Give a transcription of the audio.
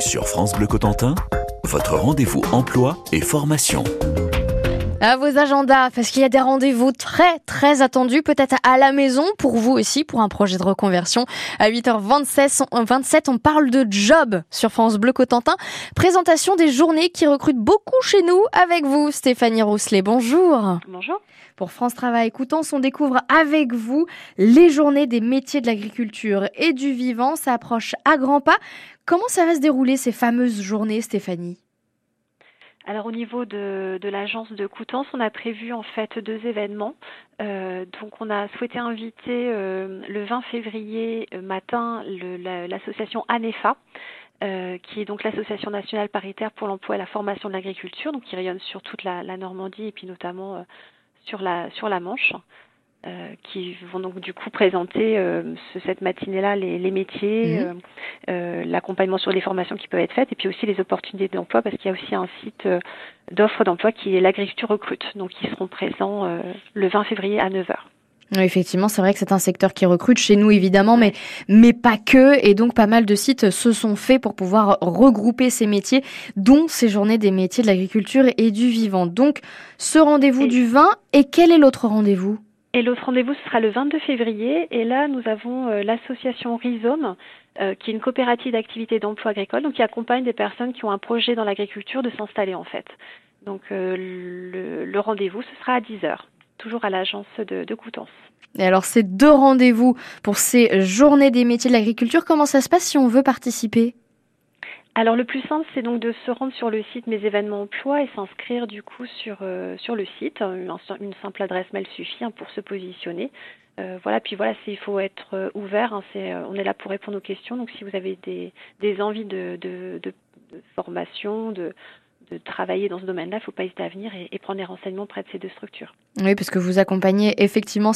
Sur France Bleu Cotentin, votre rendez-vous emploi et formation. À vos agendas, parce qu'il y a des rendez-vous très très attendus, peut-être à la maison, pour vous aussi, pour un projet de reconversion. À 8h27, on parle de job sur France Bleu Cotentin. Présentation des journées qui recrutent beaucoup chez nous avec vous, Stéphanie Rousselet. Bonjour. Bonjour. Pour France Travail Coutances, on découvre avec vous les journées des métiers de l'agriculture et du vivant. Ça approche à grands pas. Comment ça va se dérouler ces fameuses journées, Stéphanie? Alors au niveau de, de l'agence de Coutances, on a prévu en fait deux événements. Euh, donc on a souhaité inviter euh, le 20 février euh, matin l'association ANEFA, euh, qui est donc l'association nationale paritaire pour l'emploi et la formation de l'agriculture, donc qui rayonne sur toute la, la Normandie et puis notamment sur la sur la Manche. Euh, qui vont donc du coup présenter euh, cette matinée-là les, les, métiers, mmh. euh, l'accompagnement sur les formations qui peuvent être faites et puis aussi les opportunités d'emploi parce qu'il y a aussi un site d'offres d'emploi qui est l'agriculture recrute. Donc ils seront présents le 20 février à 9h. Oui, effectivement, c'est vrai que c'est un secteur qui recrute chez nous évidemment, mais mais pas que. Et donc pas mal de sites se sont faits pour pouvoir regrouper ces métiers, dont ces journées des métiers de l'agriculture et du vivant. Donc ce rendez-vous du 20 et quel est l'autre rendez-vous? Et l'autre rendez-vous, ce sera le 22 février. Et là, nous avons euh, l'association Rhizome, euh, qui est une coopérative d'activité d'emploi agricole, donc qui accompagne des personnes qui ont un projet dans l'agriculture de s'installer en fait. Donc euh, le, rendez-vous, ce sera à 10h, toujours à l'agence de, de Coutances. Et alors, ces deux rendez-vous pour ces journées des métiers de l'agriculture, comment ça se passe si on veut participer? Alors le plus simple, c'est donc de se rendre sur le site Mes événements emploi et s'inscrire du coup sur euh, sur le site. Une, une, simple adresse mail suffit hein, pour se positionner. Euh, voilà, puis voilà, il faut être euh, ouvert. Hein, on est là pour répondre aux questions. Donc si vous avez des, des envies de, de formation, de, de travailler dans ce domaine-là, il ne faut pas hésiter à venir et, et, prendre des renseignements près de ces deux structures. Oui, parce que vous accompagnez effectivement